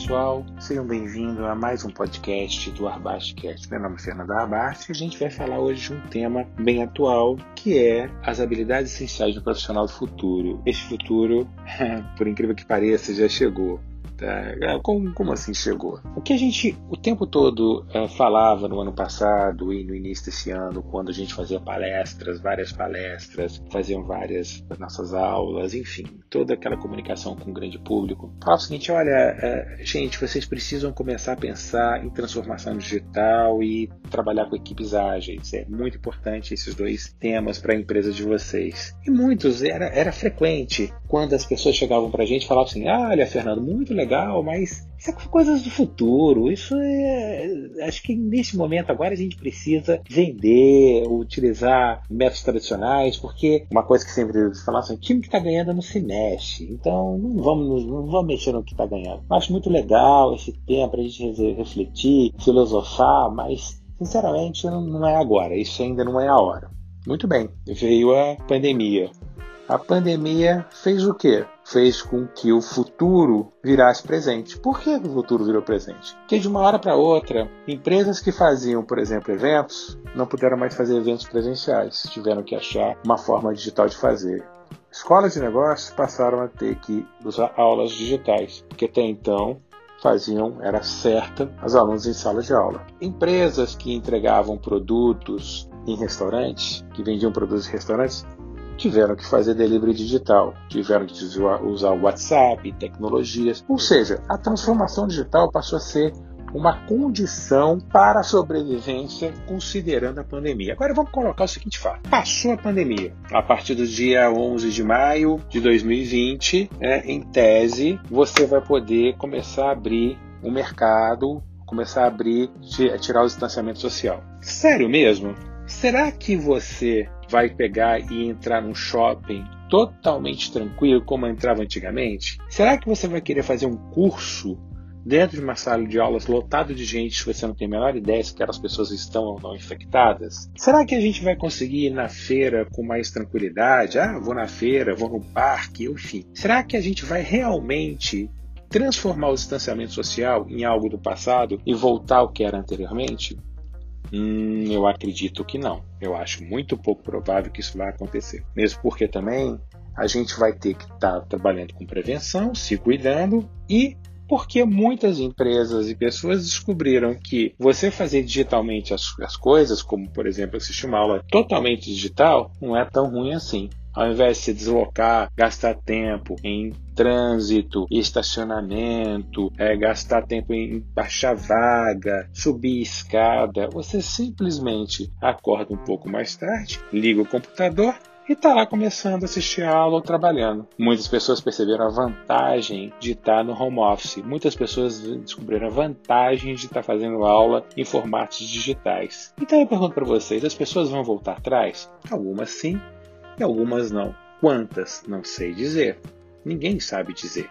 pessoal, sejam bem-vindos a mais um podcast do Arbastcast. Meu nome é Fernando Arbast e a gente vai falar hoje de um tema bem atual que é as habilidades essenciais do profissional do futuro. Este futuro, por incrível que pareça, já chegou. Tá? Como, como, assim chegou? O que a gente o tempo todo uh, falava no ano passado e no início desse ano, quando a gente fazia palestras, várias palestras, faziam várias nossas aulas, enfim, toda aquela comunicação com o grande público, falava o seguinte: olha, uh, gente, vocês precisam começar a pensar em transformação digital e trabalhar com equipes ágeis. É muito importante esses dois temas para a empresa de vocês. E muitos, era, era frequente quando as pessoas chegavam para a gente e falavam assim: olha, Fernando, muito legal legal, mas isso é coisas do futuro. Isso é. Acho que nesse momento agora a gente precisa vender, utilizar métodos tradicionais, porque uma coisa que sempre falavam assim: o time que está ganhando não se mexe. Então não vamos, não vamos mexer no que está ganhando. acho muito legal esse tempo para a gente refletir, filosofar, mas sinceramente não é agora. Isso ainda não é a hora. Muito bem, veio a pandemia. A pandemia fez o quê? Fez com que o futuro virasse presente. Por que o futuro virou presente? Porque de uma hora para outra, empresas que faziam, por exemplo, eventos, não puderam mais fazer eventos presenciais, tiveram que achar uma forma digital de fazer. Escolas de negócios passaram a ter que usar aulas digitais, porque até então faziam, era certa, os alunos em sala de aula. Empresas que entregavam produtos em restaurantes, que vendiam produtos em restaurantes, tiveram que fazer delivery digital, tiveram que usar o WhatsApp, tecnologias. Ou seja, a transformação digital passou a ser uma condição para a sobrevivência considerando a pandemia. Agora vamos colocar o seguinte fato: passou a pandemia. A partir do dia 11 de maio de 2020, é, em tese, você vai poder começar a abrir o mercado, começar a abrir, tirar o distanciamento social. Sério mesmo? Será que você vai pegar e entrar num shopping totalmente tranquilo como entrava antigamente? Será que você vai querer fazer um curso dentro de uma sala de aulas lotado de gente você não tem a menor ideia se aquelas pessoas estão ou não infectadas? Será que a gente vai conseguir ir na feira com mais tranquilidade? Ah, vou na feira, vou no parque, enfim. Será que a gente vai realmente transformar o distanciamento social em algo do passado e voltar ao que era anteriormente? Hum, eu acredito que não. Eu acho muito pouco provável que isso vai acontecer. Mesmo porque também a gente vai ter que estar tá trabalhando com prevenção, se cuidando e porque muitas empresas e pessoas descobriram que você fazer digitalmente as, as coisas, como por exemplo assistir uma aula totalmente digital, não é tão ruim assim. Ao invés de se deslocar, gastar tempo em trânsito, estacionamento, é, gastar tempo em baixar vaga, subir escada, você simplesmente acorda um pouco mais tarde, liga o computador e está lá começando a assistir a aula ou trabalhando. Muitas pessoas perceberam a vantagem de estar no home office. Muitas pessoas descobriram a vantagem de estar fazendo aula em formatos digitais. Então eu pergunto para vocês: as pessoas vão voltar atrás? Algumas sim, e algumas não. Quantas? Não sei dizer. Ninguém sabe dizer.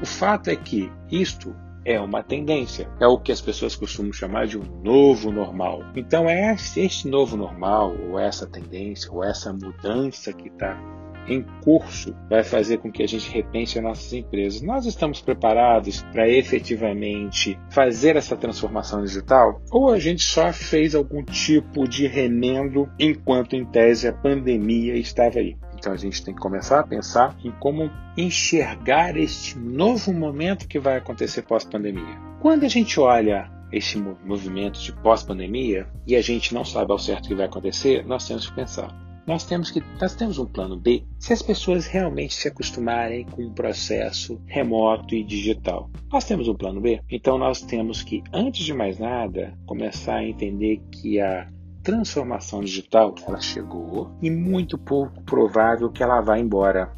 O fato é que isto é uma tendência, é o que as pessoas costumam chamar de um novo normal. Então é este novo normal, ou essa tendência, ou essa mudança que está em curso vai fazer com que a gente repense as nossas empresas. Nós estamos preparados para efetivamente fazer essa transformação digital? Ou a gente só fez algum tipo de remendo enquanto, em tese, a pandemia estava aí? Então a gente tem que começar a pensar em como enxergar este novo momento que vai acontecer pós-pandemia. Quando a gente olha esse movimento de pós-pandemia e a gente não sabe ao certo o que vai acontecer, nós temos que pensar nós temos que nós temos um plano B se as pessoas realmente se acostumarem com um processo remoto e digital. Nós temos um plano B, então nós temos que antes de mais nada começar a entender que a transformação digital ela chegou e muito pouco provável que ela vá embora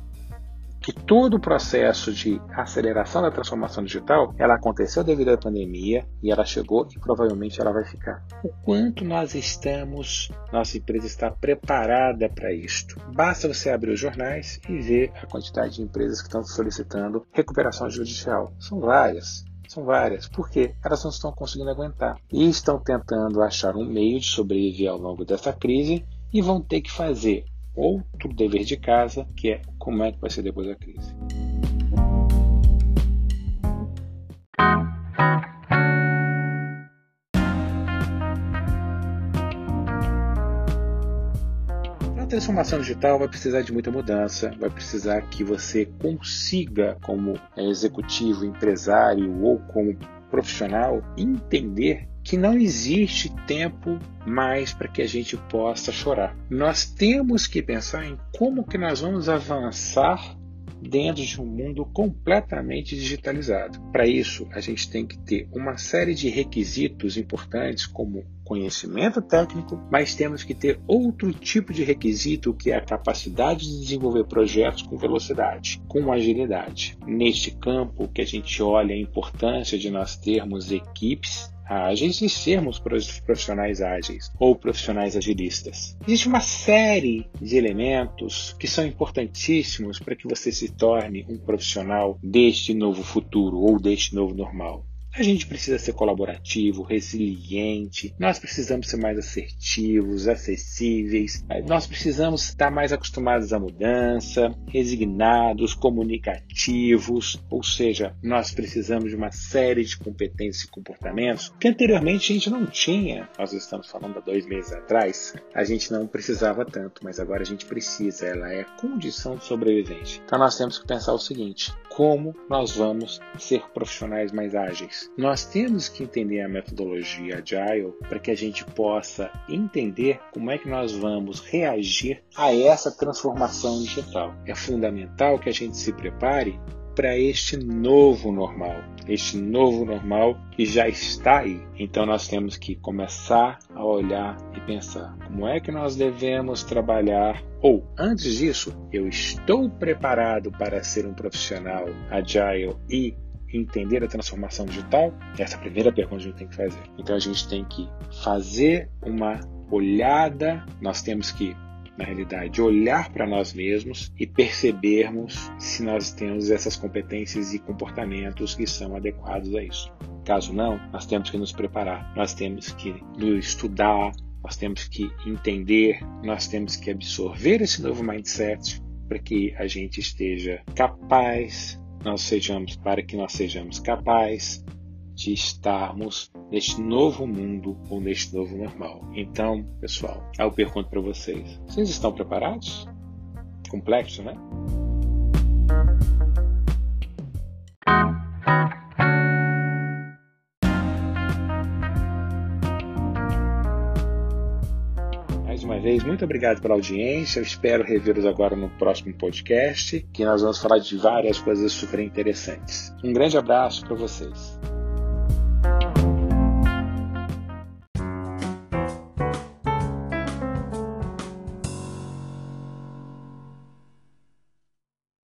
que todo o processo de aceleração da transformação digital ela aconteceu devido à pandemia e ela chegou e provavelmente ela vai ficar. O quanto nós estamos, nossa empresa está preparada para isto? Basta você abrir os jornais e ver a quantidade de empresas que estão solicitando recuperação judicial. São várias. São várias. Por quê? Elas não estão conseguindo aguentar. E estão tentando achar um meio de sobreviver ao longo dessa crise e vão ter que fazer outro dever de casa, que é como é que vai ser depois da crise. A transformação digital vai precisar de muita mudança, vai precisar que você consiga, como é, executivo, empresário ou como profissional, entender que não existe tempo mais para que a gente possa chorar. Nós temos que pensar em como que nós vamos avançar dentro de um mundo completamente digitalizado. Para isso, a gente tem que ter uma série de requisitos importantes, como conhecimento técnico, mas temos que ter outro tipo de requisito que é a capacidade de desenvolver projetos com velocidade, com agilidade. Neste campo que a gente olha a importância de nós termos equipes ágeis e sermos profissionais ágeis ou profissionais agilistas. Existe uma série de elementos que são importantíssimos para que você se torne um profissional deste novo futuro ou deste novo normal. A gente precisa ser colaborativo, resiliente, nós precisamos ser mais assertivos, acessíveis, nós precisamos estar mais acostumados à mudança, resignados, comunicativos, ou seja, nós precisamos de uma série de competências e comportamentos que anteriormente a gente não tinha. Nós estamos falando há dois meses atrás, a gente não precisava tanto, mas agora a gente precisa, ela é condição de sobrevivência. Então nós temos que pensar o seguinte: como nós vamos ser profissionais mais ágeis? Nós temos que entender a metodologia Agile para que a gente possa entender como é que nós vamos reagir a essa transformação digital. É fundamental que a gente se prepare para este novo normal, este novo normal que já está aí. Então nós temos que começar a olhar e pensar como é que nós devemos trabalhar ou antes disso, eu estou preparado para ser um profissional agile e entender a transformação digital? Essa é a primeira pergunta que a gente tem que fazer. Então a gente tem que fazer uma olhada, nós temos que, na realidade, olhar para nós mesmos e percebermos se nós temos essas competências e comportamentos que são adequados a isso. Caso não, nós temos que nos preparar, nós temos que estudar, nós temos que entender, nós temos que absorver esse novo mindset para que a gente esteja capaz nós sejamos, para que nós sejamos capazes de estarmos neste novo mundo ou neste novo normal. Então, pessoal, eu pergunto para vocês: vocês estão preparados? Complexo, né? vez, muito obrigado pela audiência. Eu espero revê-los agora no próximo podcast, que nós vamos falar de várias coisas super interessantes. Um grande abraço para vocês.